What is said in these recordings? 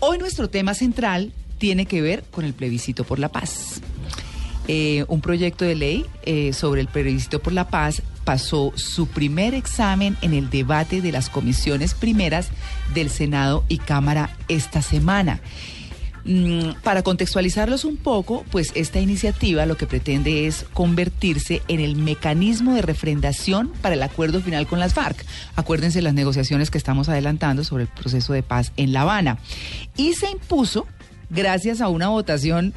Hoy nuestro tema central tiene que ver con el plebiscito por la paz. Eh, un proyecto de ley eh, sobre el plebiscito por la paz pasó su primer examen en el debate de las comisiones primeras del Senado y Cámara esta semana. Mm, para contextualizarlos un poco, pues esta iniciativa lo que pretende es convertirse en el mecanismo de refrendación para el acuerdo final con las FARC. Acuérdense las negociaciones que estamos adelantando sobre el proceso de paz en La Habana. Y se impuso gracias a una votación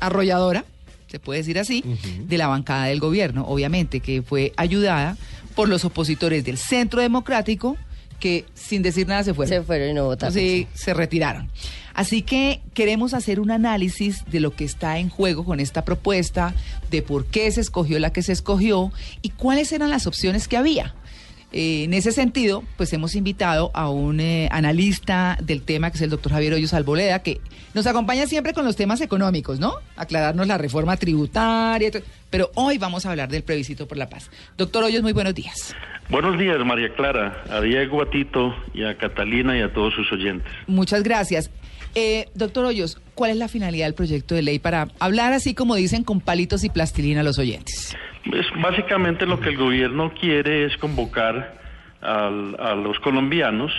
arrolladora, se puede decir así, de la bancada del gobierno, obviamente, que fue ayudada por los opositores del Centro Democrático, que sin decir nada se fueron. Se fueron y no votaron. Sí, se retiraron. Así que queremos hacer un análisis de lo que está en juego con esta propuesta, de por qué se escogió la que se escogió y cuáles eran las opciones que había. Eh, en ese sentido, pues hemos invitado a un eh, analista del tema, que es el doctor Javier Hoyos Alboleda, que nos acompaña siempre con los temas económicos, ¿no? Aclararnos la reforma tributaria, pero hoy vamos a hablar del plebiscito por la paz. Doctor Hoyos, muy buenos días. Buenos días, María Clara, a Diego, a Tito y a Catalina y a todos sus oyentes. Muchas gracias. Eh, doctor Hoyos, ¿cuál es la finalidad del proyecto de ley para hablar así como dicen con palitos y plastilina a los oyentes? Básicamente lo que el gobierno quiere es convocar a los colombianos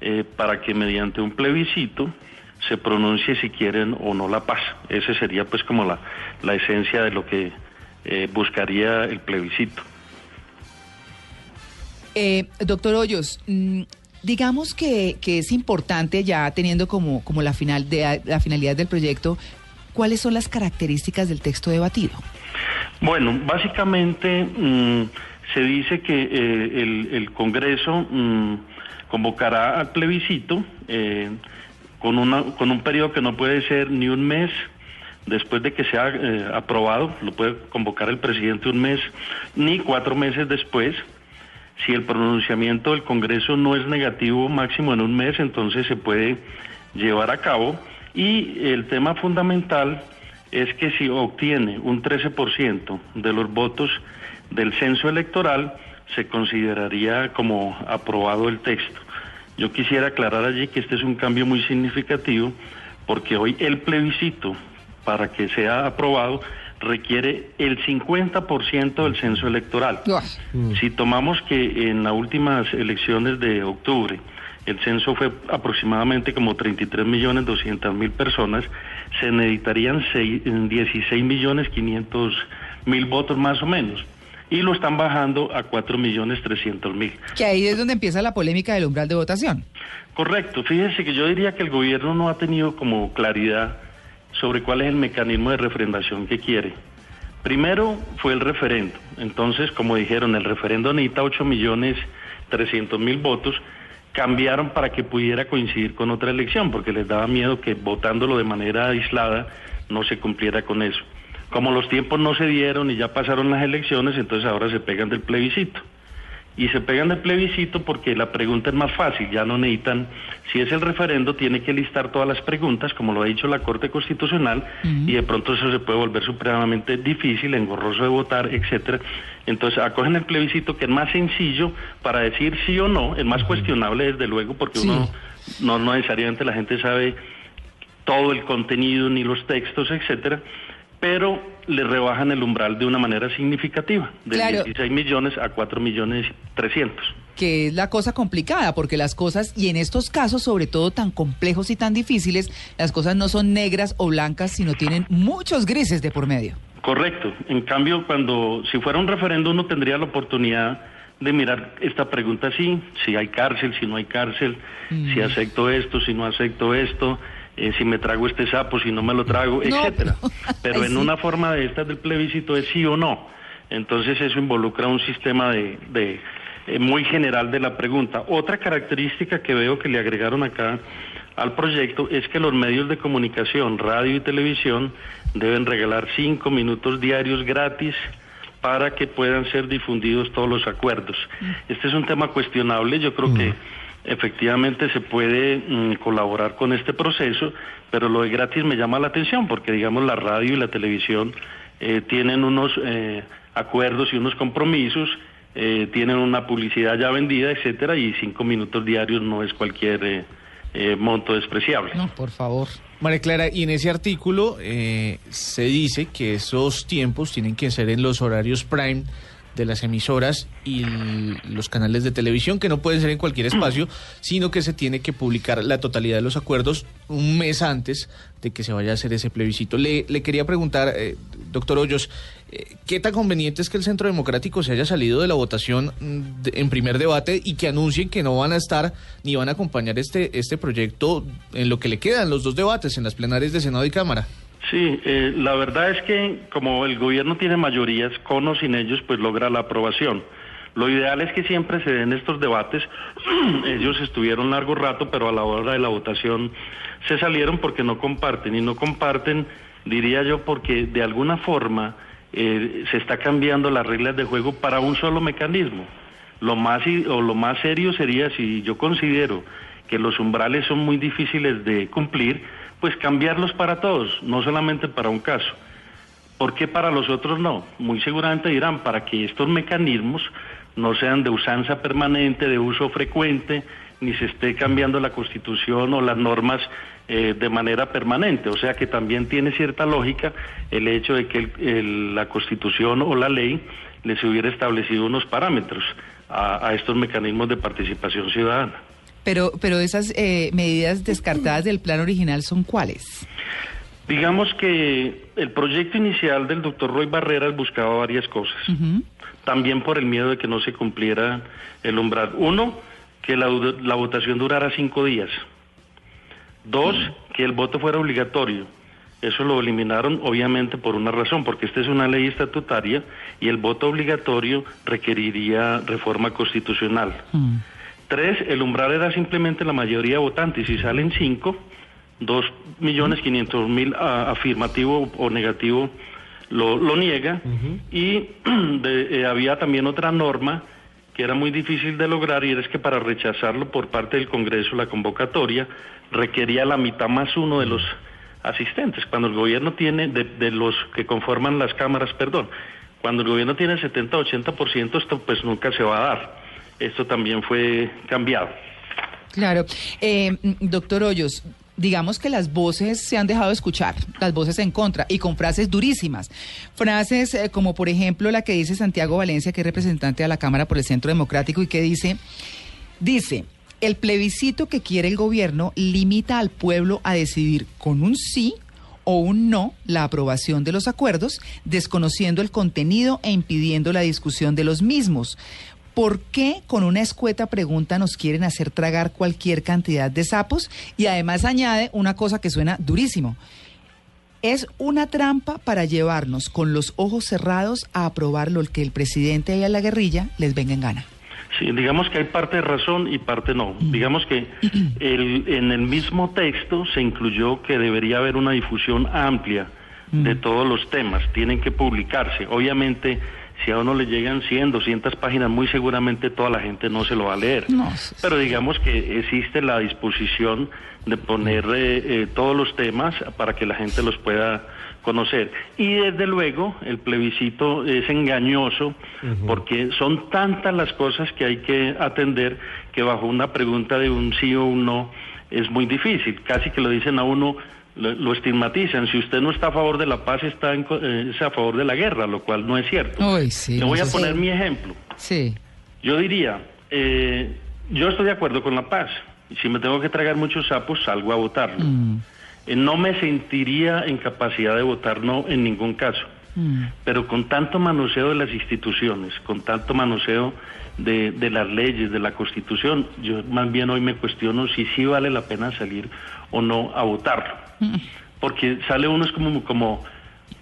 eh, para que mediante un plebiscito se pronuncie si quieren o no la paz. Ese sería pues como la, la esencia de lo que eh, buscaría el plebiscito. Eh, doctor Hoyos, mm, digamos que, que, es importante ya teniendo como, como la, final de, la finalidad del proyecto, ¿cuáles son las características del texto debatido? Bueno, básicamente mm, se dice que eh, el, Congreso mm, convocará al plebiscito eh, con, una, con un periodo que no puede ser ni un mes después de que sea eh, aprobado, lo puede convocar el presidente un mes, ni cuatro meses después. Si el pronunciamiento del Congreso no es negativo máximo en un mes, entonces se puede llevar a cabo. Y el tema fundamental es que si obtiene un 13% de los votos del censo electoral, se consideraría como aprobado el texto. Yo quisiera aclarar allí que este es un cambio muy significativo porque hoy el plebiscito para que sea aprobado requiere el 50% del censo electoral. Si tomamos que en las últimas elecciones de octubre el censo fue aproximadamente como 33 millones 200 mil personas, se necesitarían 16 millones 500 mil votos más o menos. Y lo están bajando a 4 millones 300 mil. Que ahí es donde empieza la polémica del umbral de votación. Correcto. Fíjese que yo diría que el gobierno no ha tenido como claridad sobre cuál es el mecanismo de refrendación que quiere. Primero fue el referendo. Entonces, como dijeron, el referendo necesita 8 millones 300 mil votos. Cambiaron para que pudiera coincidir con otra elección, porque les daba miedo que votándolo de manera aislada no se cumpliera con eso. Como los tiempos no se dieron y ya pasaron las elecciones, entonces ahora se pegan del plebiscito y se pegan de plebiscito porque la pregunta es más fácil, ya no necesitan, si es el referendo, tiene que listar todas las preguntas, como lo ha dicho la Corte Constitucional, y de pronto eso se puede volver supremamente difícil, engorroso de votar, etcétera. Entonces acogen el plebiscito que es más sencillo para decir sí o no, es más cuestionable desde luego, porque uno no, no necesariamente la gente sabe todo el contenido ni los textos, etcétera pero le rebajan el umbral de una manera significativa, de 16 millones a 4 millones 300. Que es la cosa complicada, porque las cosas, y en estos casos sobre todo tan complejos y tan difíciles, las cosas no son negras o blancas, sino tienen muchos grises de por medio. Correcto. En cambio, cuando si fuera un referéndum uno tendría la oportunidad de mirar esta pregunta así, si hay cárcel, si no hay cárcel, si mm. acepto esto, si no acepto esto, eh, si me trago este sapo, si no me lo trago, etcétera. Pero, en una forma de estas del plebiscito es sí o no. Entonces eso involucra un sistema de, de eh, muy general de la pregunta. Otra característica que veo que le agregaron acá al proyecto es que los medios de comunicación, radio y televisión, deben regalar cinco minutos diarios gratis para que puedan ser difundidos todos los acuerdos. Mm. Este es un tema cuestionable, yo creo que mm efectivamente se puede mm, colaborar con este proceso, pero lo de gratis me llama la atención porque, digamos, la radio y la televisión eh, tienen unos eh, acuerdos y unos compromisos, eh, tienen una publicidad ya vendida, etcétera, y cinco minutos diarios no es cualquier eh, monto despreciable. No, por favor. María Clara, y en ese artículo eh, se dice que esos tiempos tienen que ser en los horarios prime de las emisoras y los canales de televisión, que no pueden ser en cualquier espacio, sino que se tiene que publicar la totalidad de los acuerdos un mes antes de que se vaya a hacer ese plebiscito. Le, quería preguntar, eh, doctor Hoyos, eh, ¿qué tan conveniente es que el Centro Democrático se haya salido de la votación mm, en primer debate y que anuncien que no van a estar ni van a acompañar este, este proyecto en lo que le quedan los dos debates, en las plenarias de Senado y Cámara? Sí, eh, la verdad es que como el gobierno tiene mayorías, con o sin ellos, pues logra la aprobación. Lo ideal es que siempre se den estos debates. ellos estuvieron largo rato, pero a la hora de la votación se salieron porque no comparten. Y no comparten, diría yo, porque de alguna forma eh, se está cambiando las reglas de juego para un solo mecanismo. Lo más, o lo más serio sería si yo considero que los umbrales son muy difíciles de cumplir, pues cambiarlos para todos, no solamente para un caso. ¿Por qué para los otros no? Muy seguramente dirán para que estos mecanismos no sean de usanza permanente, de uso frecuente, ni se esté cambiando la constitución o las normas eh, de manera permanente. O sea que también tiene cierta lógica el hecho de que la constitución o la ley les hubiera establecido unos parámetros a estos mecanismos de participación ciudadana. Pero, pero esas eh, medidas descartadas del plan original son cuáles? Digamos que el proyecto inicial del doctor Roy Barreras buscaba varias cosas. También por el miedo de que no se cumpliera el umbral. Uno, que la, votación durara cinco días. Dos, que el voto fuera obligatorio. Eso lo eliminaron obviamente por una razón, porque esta es una ley estatutaria y el voto obligatorio requeriría reforma constitucional. Mm. Tres, el umbral era simplemente la mayoría votante y si salen cinco, dos millones quinientos mil afirmativo o negativo lo, lo niega. Y eh, había también otra norma que era muy difícil de lograr y es que para rechazarlo por parte del Congreso la convocatoria requería la mitad más uno de los asistentes. Cuando el gobierno tiene, de, de los que conforman las cámaras, perdón, cuando el gobierno tiene 70-80%, esto pues nunca se va a dar esto también fue cambiado. Claro. Eh, doctor Hoyos, digamos que las voces se han dejado escuchar, las voces en contra, y con frases durísimas. Frases eh, como, por ejemplo, la que dice Santiago Valencia, que es representante de la Cámara por el Centro Democrático, y que dice, dice, el plebiscito que quiere el gobierno limita al pueblo a decidir con un sí o un no la aprobación de los acuerdos, desconociendo el contenido e impidiendo la discusión de los mismos. ¿Por qué con una escueta pregunta nos quieren hacer tragar cualquier cantidad de sapos? Y además añade una cosa que suena durísimo. Es una trampa para llevarnos con los ojos cerrados a aprobar lo que el presidente y a la guerrilla les venga en gana. Sí, digamos que hay parte de razón y parte no. Mm. Digamos que en el mismo texto se incluyó que debería haber una difusión amplia de todos los temas, tienen que publicarse. Obviamente si a uno le llegan 100, 200 páginas, muy seguramente toda la gente no se lo va a leer. Pero digamos que existe la disposición de poner eh, eh, todos los temas para que la gente los pueda conocer. Y desde luego el plebiscito es engañoso porque son tantas las cosas que hay que atender que bajo una pregunta de un sí o un no es muy difícil. Casi que lo dicen a uno lo, estigmatizan. Si usted no está a favor de la paz, está eh, a favor de la guerra, lo cual no es cierto. Le voy a poner mi ejemplo. Sí. Yo diría, eh, yo estoy de acuerdo con la paz. Y si me tengo que tragar muchos sapos, salgo a votarlo. Mm. Eh, no me sentiría en capacidad de votar no en ningún caso. Mm. Pero con tanto manoseo de las instituciones, con tanto manoseo de, de, las leyes, de la constitución, yo más bien hoy me cuestiono si sí vale la pena salir o no a votarlo. Porque sale uno es como, como,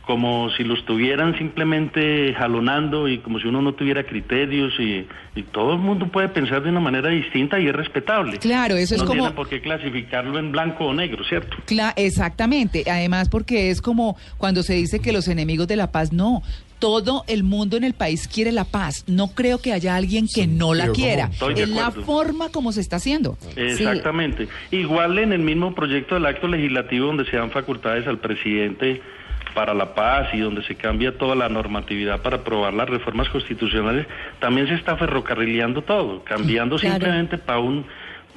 como si lo estuvieran simplemente jalonando y como si uno no tuviera criterios y, todo el mundo puede pensar de una manera distinta y es respetable. Claro, eso es como... No tiene por qué clasificarlo en blanco o negro, ¿cierto? exactamente, además porque es como cuando se dice que los enemigos de la paz, no, todo el mundo en el país quiere la paz. No creo que haya alguien que no la quiera. Es la forma como se está haciendo. Exactamente. Igual en el mismo proyecto del acto legislativo donde se dan facultades al presidente para la paz y donde se cambia toda la normatividad para aprobar las reformas constitucionales, también se está ferrocarrileando todo, cambiando simplemente para un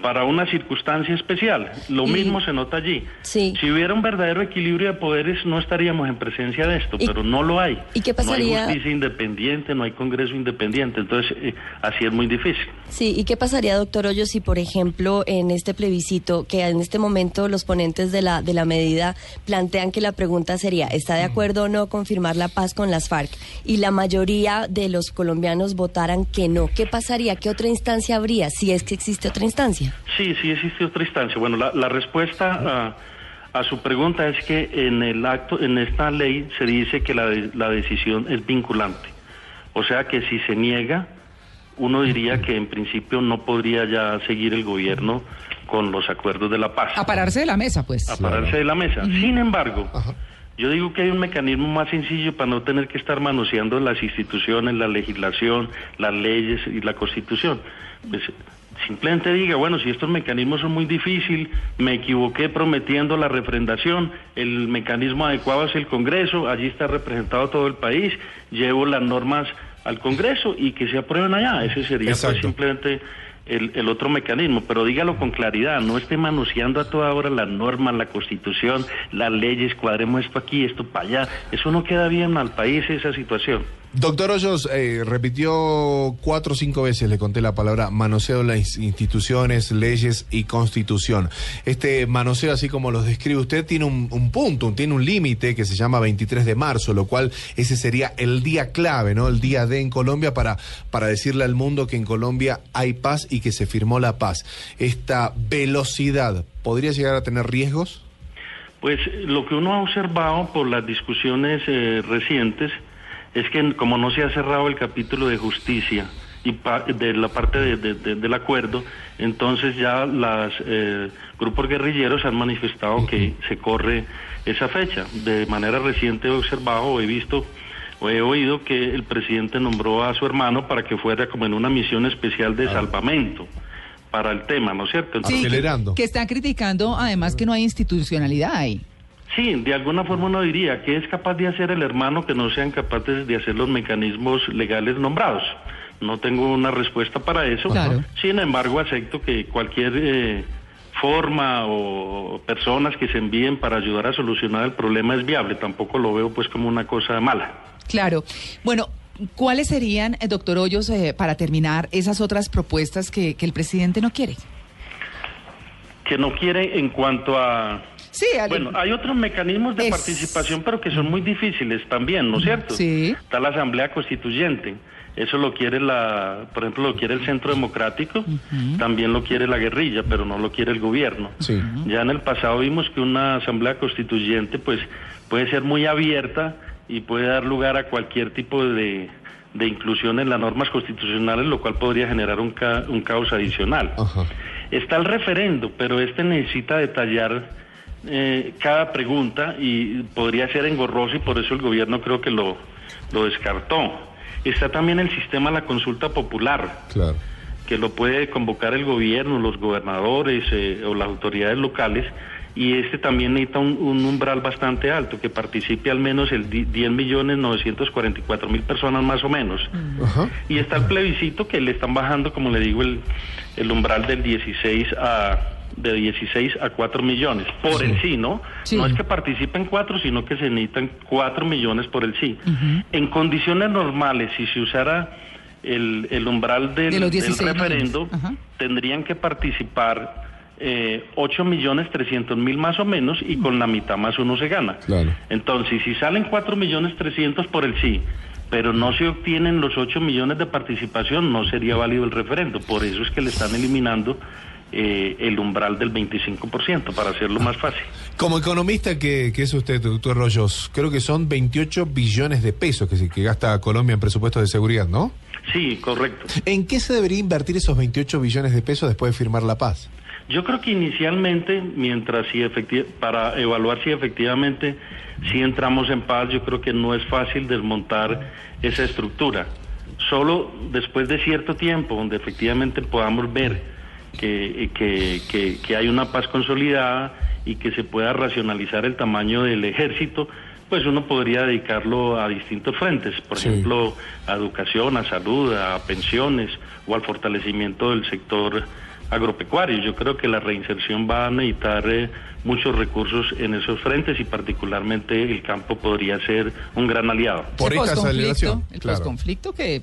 para una circunstancia especial. Lo mismo se nota allí. Sí. Si hubiera un verdadero equilibrio de poderes, no estaríamos en presencia de esto, ¿Y- pero no lo hay. y qué No hay justicia independiente, no hay Congreso independiente, entonces eh, así es muy difícil. Sí, ¿y qué pasaría, doctor Hoyos, si, por ejemplo, en este plebiscito, que en este momento los ponentes de la, de la medida plantean que la pregunta sería, ¿está de acuerdo o no con firmar la paz con las FARC? Y la mayoría de los colombianos votaran que no. ¿Qué pasaría? ¿Qué otra instancia habría, si es que existe otra instancia? Sí, sí existe otra instancia. Bueno, la, la respuesta a, a su pregunta es que en el acto, en esta ley se dice que la, de- la decisión es vinculante. O sea que si se niega, uno diría que en principio no podría ya seguir el gobierno con los acuerdos de la paz. A pararse de la mesa, pues. a pararse de la mesa. Sin embargo, yo digo que hay un mecanismo más sencillo para no tener que estar manoseando las instituciones, la legislación, las leyes y la constitución. Pues simplemente diga, bueno, si estos mecanismos son muy difíciles, me equivoqué prometiendo la refrendación, el mecanismo adecuado es el Congreso, allí está representado todo el país, llevo las normas al Congreso y que se aprueben allá. Ese sería pues, simplemente el, el otro mecanismo, pero dígalo con claridad, no esté manoseando a toda hora las normas, la constitución, las leyes, cuadremos esto aquí, esto para allá. Eso no queda bien al país, esa situación. Doctor Hoyos, eh, repitió cuatro o cinco veces, le conté la palabra manoseo de las instituciones, leyes y constitución. Este manoseo, así como los describe usted, tiene un, un punto, tiene un límite que se llama 23 de marzo, lo cual ese sería el día clave, ¿no? El día D en Colombia para, para decirle al mundo que en Colombia hay paz y que se firmó la paz. Esta velocidad, ¿podría llegar a tener riesgos? Pues lo que uno ha observado por las discusiones eh, recientes es que como no se ha cerrado el capítulo de justicia y pa- de la parte de- de- de- del acuerdo, entonces ya los grupos guerrilleros han manifestado que se corre esa fecha. De manera reciente he observado o he visto o he oído que el presidente nombró a su hermano para que fuera como en una misión especial de salvamento para el tema, ¿no es cierto? Sí, que- Acelerando. Que, están criticando además que no hay institucionalidad ahí. Sí, de alguna forma uno diría que es capaz de hacer el hermano que no sean capaces de hacer los mecanismos legales nombrados. No tengo una respuesta para eso. Claro. Sin embargo, acepto que cualquier eh, forma o personas que se envíen para ayudar a solucionar el problema es viable. Tampoco lo veo pues como una cosa mala. Claro. Bueno, ¿cuáles serían, eh, doctor Hoyos, eh, para terminar, esas otras propuestas que, que el presidente no quiere? Que no quiere en cuanto a Sí, al- Bueno, hay otros mecanismos de Es- participación, pero que son muy difíciles también, ¿no es cierto? Sí. Está la Asamblea Constituyente. Eso lo quiere la, por ejemplo, lo quiere el Centro Democrático, también lo quiere la guerrilla, pero no lo quiere el gobierno. Sí. Ya en el pasado vimos que una Asamblea Constituyente, pues, puede ser muy abierta y puede dar lugar a cualquier tipo de, de inclusión en las normas constitucionales, lo cual podría generar un, ca- un caos adicional. Está el referendo, pero este necesita detallar eh, cada pregunta y podría ser engorroso y por eso el gobierno creo que lo, lo descartó. Está también el sistema de la consulta popular, Claro. que lo puede convocar el gobierno, los gobernadores eh, o las autoridades locales, y este también necesita un, un umbral bastante alto, que participe al menos el di- 10 millones 944 mil personas más o menos. Ajá. Y está el plebiscito que le están bajando, como le digo, el, el umbral del 16 a de 16 a 4 millones por el sí, ¿no? Sí. No es que participen 4, sino que se necesitan 4 millones por el sí. En condiciones normales, si se usara el, el umbral del, De los del 16 referendo, tendrían que participar eh, 8 millones 300 mil más o menos y con la mitad más uno se gana. Claro. Entonces, si salen 4 millones 300 por el sí, pero no se obtienen los 8 millones de participación, no sería válido el referendo. Por eso es que le están eliminando eh, el umbral del 25%, para hacerlo más fácil. Como economista que, que es usted, doctor Rollos, creo que son 28 billones de pesos que, que gasta Colombia en presupuestos de seguridad, ¿no? Sí, correcto. ¿En qué se debería invertir esos 28 billones de pesos después de firmar la paz? Yo creo que inicialmente, mientras si para evaluar si efectivamente si entramos en paz, yo creo que no es fácil desmontar esa estructura. Solo después de cierto tiempo, donde efectivamente podamos ver que, que, que- que hay una paz consolidada y que se pueda racionalizar el tamaño del ejército, pues uno podría dedicarlo a distintos frentes, por Sí. ejemplo, a educación, a salud, a pensiones o al fortalecimiento del sector agropecuarios. Yo creo que la reinserción va a necesitar eh, muchos recursos en esos frentes y particularmente el campo podría ser un gran aliado. Por esta posconflicto, El claro. que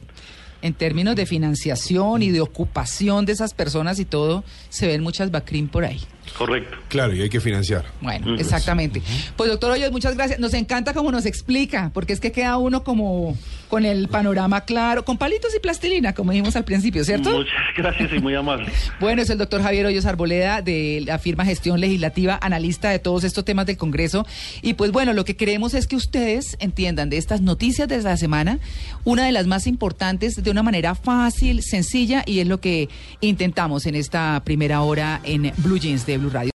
en términos de financiación y de ocupación de esas personas y todo, se ven muchas BACRIM por ahí. Correcto. Claro, y hay que financiar. Bueno, exactamente. Pues doctor Hoyos, muchas gracias. Nos encanta cómo nos explica, porque es que queda uno como con el panorama claro, con palitos y plastilina, como dijimos al principio, ¿cierto? Muchas gracias y muy amable. Bueno, es el doctor Javier Hoyos Arboleda de la firma Gestión Legislativa, analista de todos estos temas del Congreso. Y pues bueno, lo que queremos es que ustedes entiendan de estas noticias de la semana, una de las más importantes de una manera fácil, sencilla, y es lo que intentamos en esta primera hora en Blue Jeans Blue Radio.